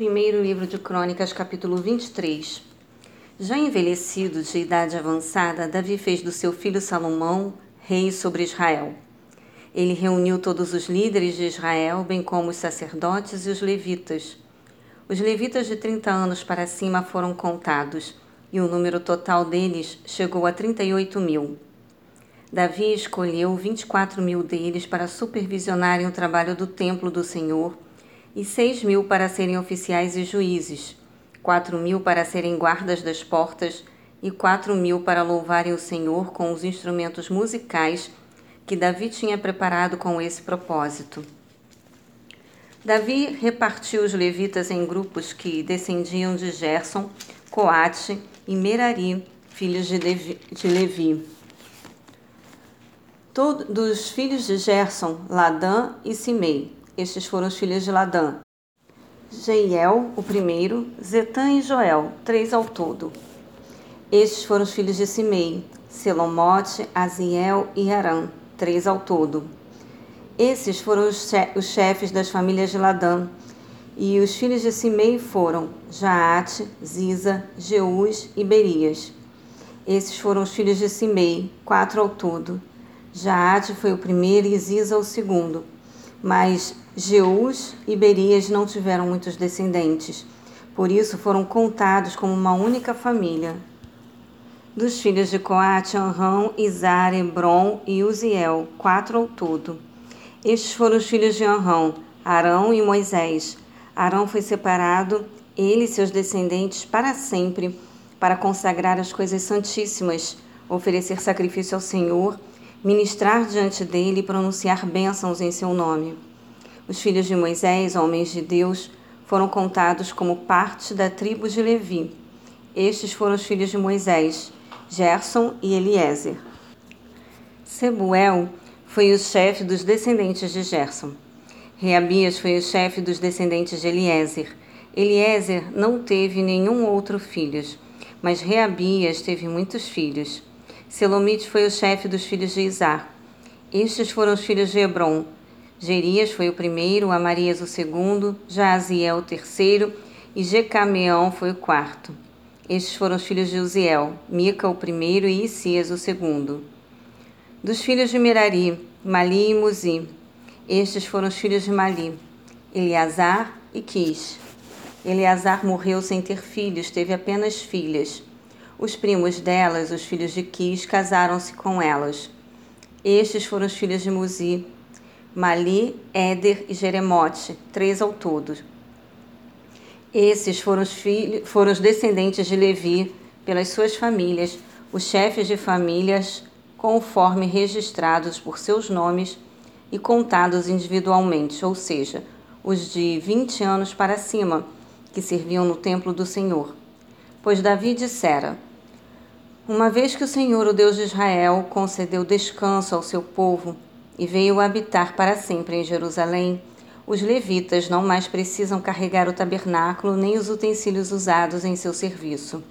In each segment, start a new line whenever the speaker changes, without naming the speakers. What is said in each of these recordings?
Primeiro livro de Crônicas, capítulo 23. Já envelhecido de idade avançada, Davi fez do seu filho Salomão rei sobre Israel. Ele reuniu todos os líderes de Israel, bem como os sacerdotes e os levitas. Os levitas de 30 anos para cima foram contados, e o número total deles chegou a 38 mil. Davi escolheu 24 mil deles para supervisionarem o trabalho do templo do Senhor e seis mil para serem oficiais e juízes, quatro mil para serem guardas das portas e quatro mil para louvarem o Senhor com os instrumentos musicais que Davi tinha preparado com esse propósito. Davi repartiu os levitas em grupos que descendiam de Gerson, Coate e Merari, filhos de, de Levi. Todos dos filhos de Gerson, Ladã e Simei, estes foram os filhos de Ladã. Jeiel, o primeiro, Zetã e Joel, três ao todo. Estes foram os filhos de Simei, Selomote, Aziel e Arã, três ao todo. Esses foram os, chefes das famílias de Ladã. E os filhos de Simei foram Jaate, Ziza, Jeús e Berias. Esses foram os filhos de Simei, quatro ao todo. Jaate foi o primeiro e Ziza o segundo. Mas Jeús e Berias não tiveram muitos descendentes, por isso foram contados como uma única família. Dos filhos de Coate, Anrão, Izar, Hebron e Uziel, quatro ao todo. Estes foram os filhos de Anrão, Arão e Moisés. Arão foi separado, ele e seus descendentes, para sempre, para consagrar as coisas santíssimas, oferecer sacrifício ao Senhor ministrar diante dele e pronunciar bênçãos em seu nome. Os filhos de Moisés, homens de Deus, foram contados como parte da tribo de Levi. Estes foram os filhos de Moisés, Gerson e Eliezer. Sebuel foi o chefe dos descendentes de Gerson. Reabias foi o chefe dos descendentes de Eliezer. Eliezer não teve nenhum outro filho, mas Reabias teve muitos filhos. Selomite foi o chefe dos filhos de Isar. Estes foram os filhos de Hebron. Gerias foi o primeiro, Amarias o segundo, Jaziel o terceiro e Jecameão foi o quarto. Estes foram os filhos de Uziel, Mica o primeiro e Isias o segundo. Dos filhos de Merari, Mali e Muzi. Estes foram os filhos de Mali, Eleazar e Quis. Eleazar morreu sem ter filhos, teve apenas filhas. Os primos delas, os filhos de Quis, casaram-se com elas. Estes foram os filhos de Muzi, Mali, Éder e Jeremote, três ao todo. Esses foram os, filhos, foram os descendentes de Levi, pelas suas famílias, os chefes de famílias, conforme registrados por seus nomes e contados individualmente, ou seja, os de vinte anos para cima, que serviam no templo do Senhor. Pois Davi dissera: uma vez que o Senhor, o Deus de Israel, concedeu descanso ao seu povo e veio habitar para sempre em Jerusalém, os levitas não mais precisam carregar o tabernáculo nem os utensílios usados em seu serviço.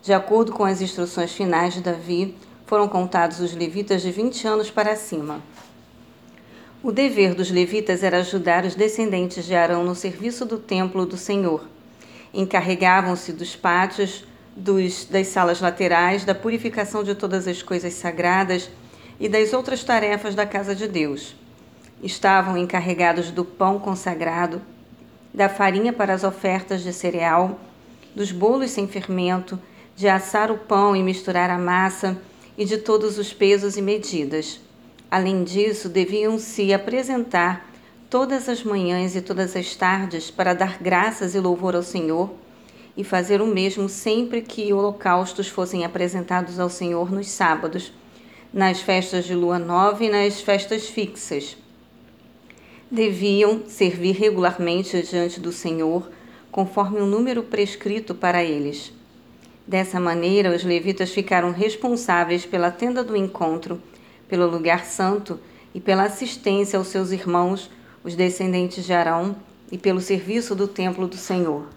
De acordo com as instruções finais de Davi, foram contados os levitas de 20 anos para cima. O dever dos levitas era ajudar os descendentes de Arão no serviço do templo do Senhor. Encarregavam-se dos pátios dos, das salas laterais, da purificação de todas as coisas sagradas e das outras tarefas da casa de Deus. Estavam encarregados do pão consagrado, da farinha para as ofertas de cereal, dos bolos sem fermento, de assar o pão e misturar a massa e de todos os pesos e medidas. Além disso, deviam se apresentar todas as manhãs e todas as tardes para dar graças e louvor ao Senhor e fazer o mesmo sempre que holocaustos fossem apresentados ao Senhor nos sábados, nas festas de lua nova e nas festas fixas. Deviam servir regularmente diante do Senhor, conforme o número prescrito para eles. Dessa maneira, os levitas ficaram responsáveis pela tenda do encontro, pelo lugar santo e pela assistência aos seus irmãos, os descendentes de Arão, e pelo serviço do templo do Senhor.